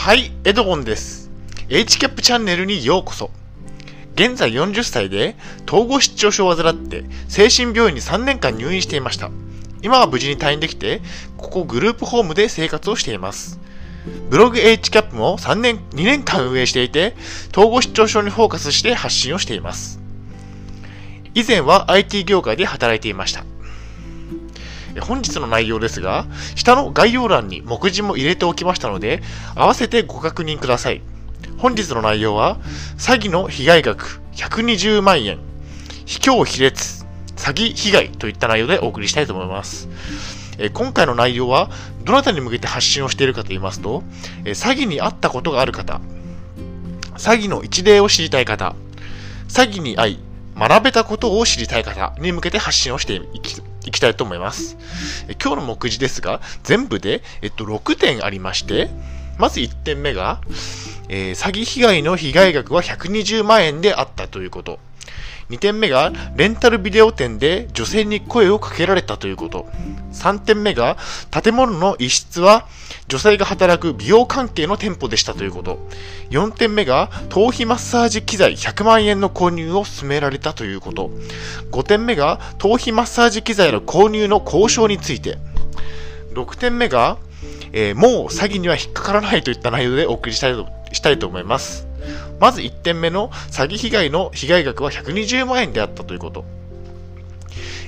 はい、エドゴンです。h キャップチャンネルにようこそ。現在40歳で統合失調症を患って精神病院に3年間入院していました。今は無事に退院できて、ここグループホームで生活をしています。ブログ h キャップも3年、2年間運営していて、統合失調症にフォーカスして発信をしています。以前は IT 業界で働いていました。本日の内容ですが、下の概要欄に目次も入れておきましたので、合わせてご確認ください。本日の内容は、詐欺の被害額120万円、非教非列、詐欺被害といった内容でお送りしたいと思います。今回の内容は、どなたに向けて発信をしているかと言いますと、詐欺に遭ったことがある方、詐欺の一例を知りたい方、詐欺に遭い、学べたことを知りたい方に向けて発信をしていきいきたいと思います。今日の目次ですが、全部で、えっと、6点ありまして、まず1点目が、えー、詐欺被害の被害額は120万円であったということ。2点目が、レンタルビデオ店で女性に声をかけられたということ。3点目が、建物の一室は女性が働く美容関係の店舗でしたということ。4点目が、頭皮マッサージ機材100万円の購入を勧められたということ。5点目が、頭皮マッサージ機材の購入の交渉について。6点目が、えー、もう詐欺には引っかからないといった内容でお送りしたいとしたいと思います。まず1点目の詐欺被害の被害額は120万円であったということ。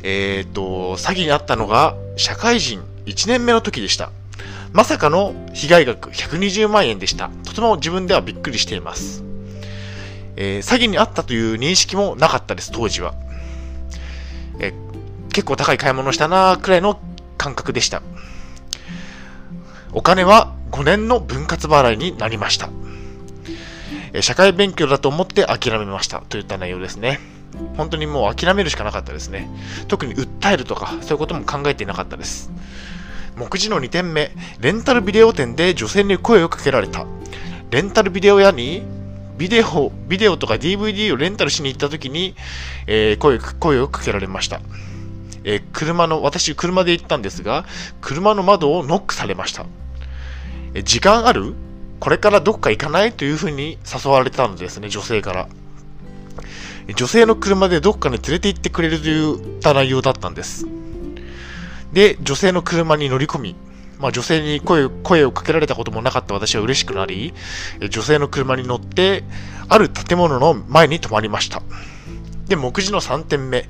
えっ、と、詐欺にあったのが社会人1年目の時でした。まさかの被害額120万円でした。とても自分ではびっくりしています。えー、詐欺にあったという認識もなかったです、当時は。えー、結構高い買い物したなくらいの感覚でした。お金は5年の分割払いになりました。え社会勉強だと思って諦めましたといった内容ですね。本当にもう諦めるしかなかったですね。特に訴えるとか、そういうことも考えていなかったです。目次の2点目、レンタルビデオ店で女性に声をかけられた。レンタルビデオ屋にビデオ、ビデオとか DVD をレンタルしに行った時に、えー、声声をかけられました。えー、車の、私、車で行ったんですが、車の窓をノックされました。えー、時間ある？これからどっか行かない？というふうに誘われたんですね、女性から。女性の車でどっかに連れて行ってくれるといった内容だったんです。で、女性の車に乗り込み、まあ、女性に声声をかけられたこともなかった私は嬉しくなり、女性の車に乗って、ある建物の前に止まりました。で、目次の3点目。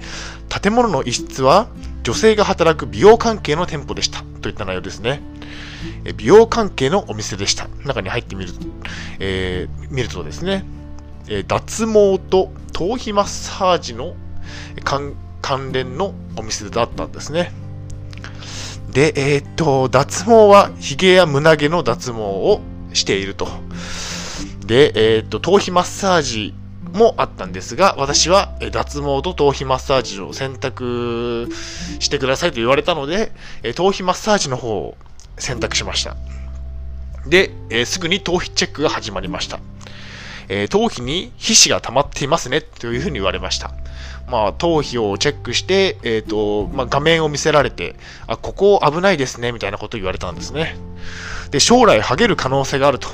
建物の一室は女性が働く美容関係の店舗でした。といった内容ですね。美容関係のお店でした。中に入ってみると、えー、見るとですね、脱毛と頭皮マッサージの関連のお店だったんですね。で、えー、っと、脱毛は髭や胸毛の脱毛をしていると。で、えー、っと、頭皮マッサージもあったんですが、私は脱毛と頭皮マッサージを選択してくださいと言われたので、頭皮マッサージの方を選択しました。で、えー、すぐに頭皮チェックが始まりました。えー、頭皮に皮脂が溜まっていますねというふうに言われました。まあ、頭皮をチェックして、え、ー、と、まあ、画面を見せられて、あ、ここ危ないですね、みたいなことを言われたんですね。で、将来ハゲる可能性があると。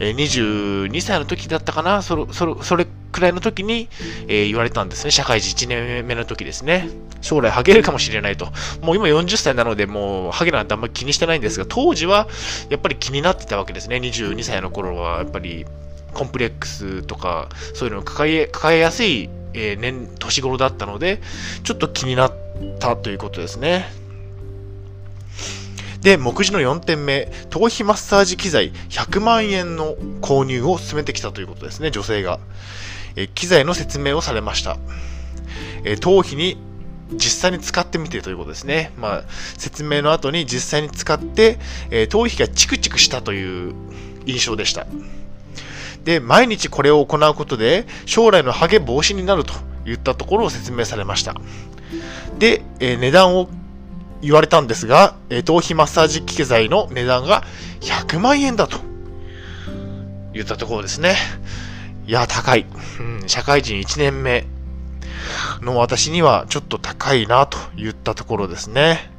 えー、22歳の時だったかな、それ、それ、それくらいの時に、えー、言われたんですね。社会人1年目の時ですね。将来ハゲるかもしれないと。もう今40歳なので、もうハゲなんてあんまり気にしてないんですが、当時はやっぱり気になってたわけですね。22歳の頃は、やっぱりコンプレックスとか、そういうのを抱え、抱えやすい、えー、年、年頃だったので、ちょっと気になったということですね。で、目次の4点目、頭皮マッサージ機材100万円の購入を進めてきたということですね、女性が。え機材の説明をされました。え頭皮に実際に使ってみてということですね。まあ、説明の後に実際に使って、え頭皮がチクチクしたという印象でした。で、毎日これを行うことで、将来のハゲ防止になるといったところを説明されました。で、え値段を言われたんですが、え頭皮マッサージ機材の値段が100万円だと言ったところですね。いや、高い。うん、社会人1年目の私にはちょっと高いなと言ったところですね。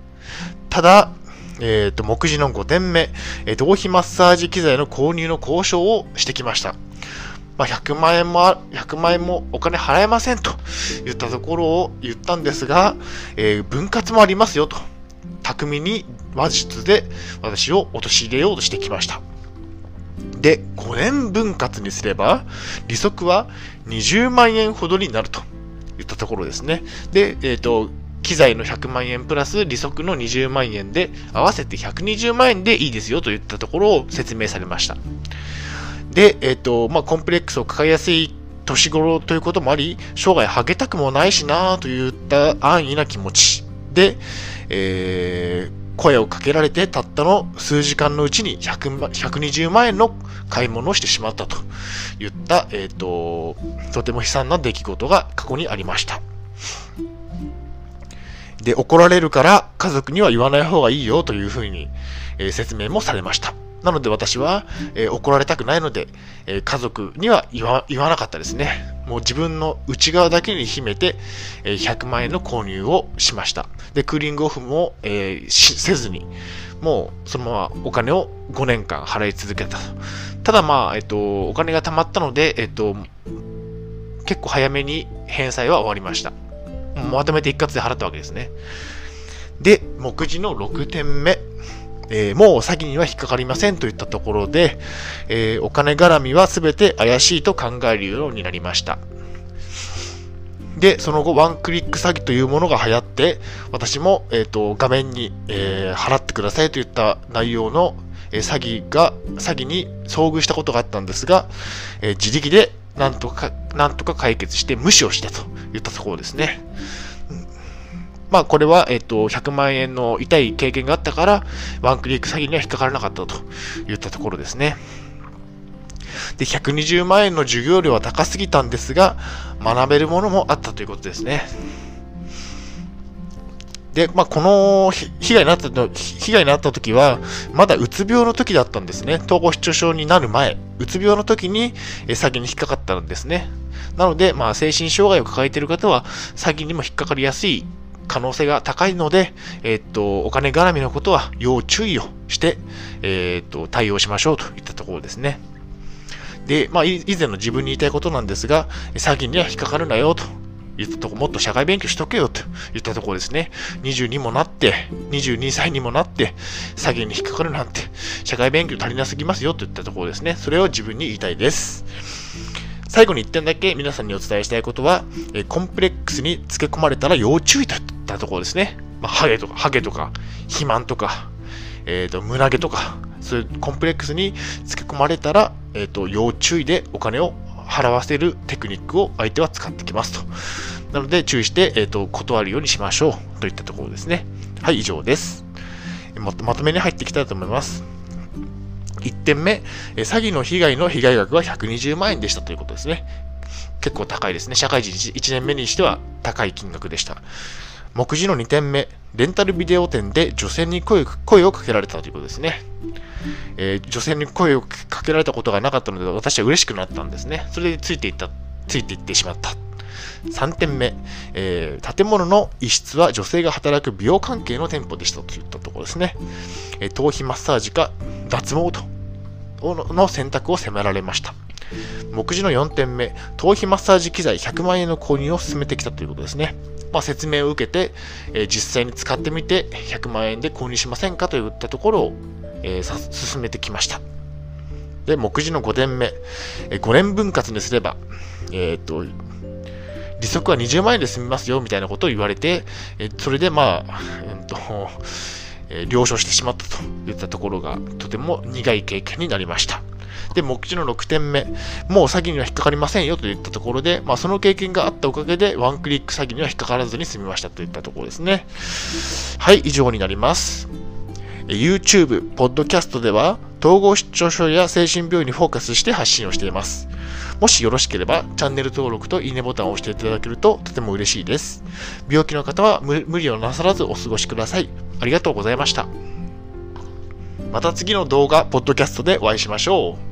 ただ、えっ、と、目次の5点目、えー、頭皮マッサージ機材の購入の交渉をしてきました。まあ、100万円も、100万円もお金払えませんと言ったところを言ったんですが、えー、分割もありますよと。巧みに話術で私を陥れようとしてきました。で、5年分割にすれば、利息は20万円ほどになると言ったところですね。で、えっ、ー、と、機材の100万円プラス利息の20万円で合わせて120万円でいいですよと言ったところを説明されました。で、えっ、ー、と、まあ、コンプレックスを抱えやすい年頃ということもあり、生涯ハゲたくもないしなといった安易な気持ちで、えー、声をかけられてたったの数時間のうちに100 120万円の買い物をしてしまったといった、えっ、ー、と、とても悲惨な出来事が過去にありました。で、怒られるから家族には言わない方がいいよというふうに、え、説明もされました。なので私は、え、怒られたくないので、え、家族には言わなかったですね。もう自分の内側だけに秘めて、え、100万円の購入をしました。で、クーリングオフも、えせずに、もうそのままお金を5年間払い続けたと。ただまあ、えっと、お金が貯まったので、えっと、結構早めに返済は終わりました。まとめて一括で払ったわけですね。で、目次の6点目。えー、もう詐欺には引っかかりませんといったところで、えー、お金絡みは全て怪しいと考えるようになりました。で、その後、ワンクリック詐欺というものが流行って、私も、え、ー、と、画面に、えー、払ってくださいといった内容の、えー、詐欺が、詐欺に遭遇したことがあったんですが、え自力でなんとか、なんとか解決して無視をしてといったところですね。まあ、これは、えっと、100万円の痛い経験があったから、ワンクリック詐欺には引っかからなかったといったところですね。で、120万円の授業料は高すぎたんですが、学べるものもあったということですね。で、まあ、この被害になった被害になった時は、まだうつ病の時だったんですね。統合失調症になる前、うつ病の時に詐欺に引っかかったんですね。なので、まあ、精神障害を抱えている方は、詐欺にも引っかかりやすい可能性が高いので、えっと、お金絡みのことは要注意をして、えっと、対応しましょうといったところですね。で、まあ、以前の自分に言いたいことなんですが、詐欺には引っかかるなよと言ったとこ、もっと社会勉強しとけよと言ったところですね。22もなって、22歳にもなって、詐欺に引っかかるなんて、社会勉強足りなすぎますよといったところですね。それを自分に言いたいです。最後に1点だけ皆さんにお伝えしたいことは、コンプレックスにつけ込まれたら要注意といったところですね。まあ、ハゲとか、ハゲとか、肥満とか、え、ー、と、胸毛とか、そういうコンプレックスにつけ込まれたら、えっ、ー、と、要注意でお金を払わせるテクニックを相手は使ってきますと。なので注意して、えっ、ー、と、断るようにしましょうといったところですね。はい、以上です。ままとめに入っていきたいと思います。1点目、詐欺の被害の被害額は120万円でしたということですね。結構高いですね。社会人 1, 年目にしては高い金額でした。目次の2点目、レンタルビデオ店で女性に声声をかけられたということですね。えー、女性に声をかけられたことがなかったので、私は嬉しくなったんですね。それでついていった、ついていってしまった。3点目、えー、建物の一室は女性が働く美容関係の店舗でしたといったところですね。えー、頭皮マッサージか脱毛との選択を迫られました。目次の4点目、頭皮マッサージ機材100万円の購入を進めてきたということですね。まあ、説明を受けて、えー、実際に使ってみて100万円で購入しませんかといったところを、えー、進めてきました。で、目次の5点目、えー、5年分割にすれば、えっ、と、利息は20万円で済みますよみたいなことを言われて、えそれでまあ、えっと、え了承してしまったといったところがとても苦い経験になりました。で、目次の6点目、もう詐欺には引っかかりませんよといったところで、まあ、その経験があったおかげで、ワンクリック詐欺には引っかからずに済みましたといったところですね。はい、以上になります。YouTube、ポッドキャストでは、統合失調症や精神病院にフォーカスして発信をしています。もしよろしければ、チャンネル登録といいねボタンを押していただけるととても嬉しいです。病気の方は無理をなさらずお過ごしください。ありがとうございました。また次の動画、ポッドキャストでお会いしましょう。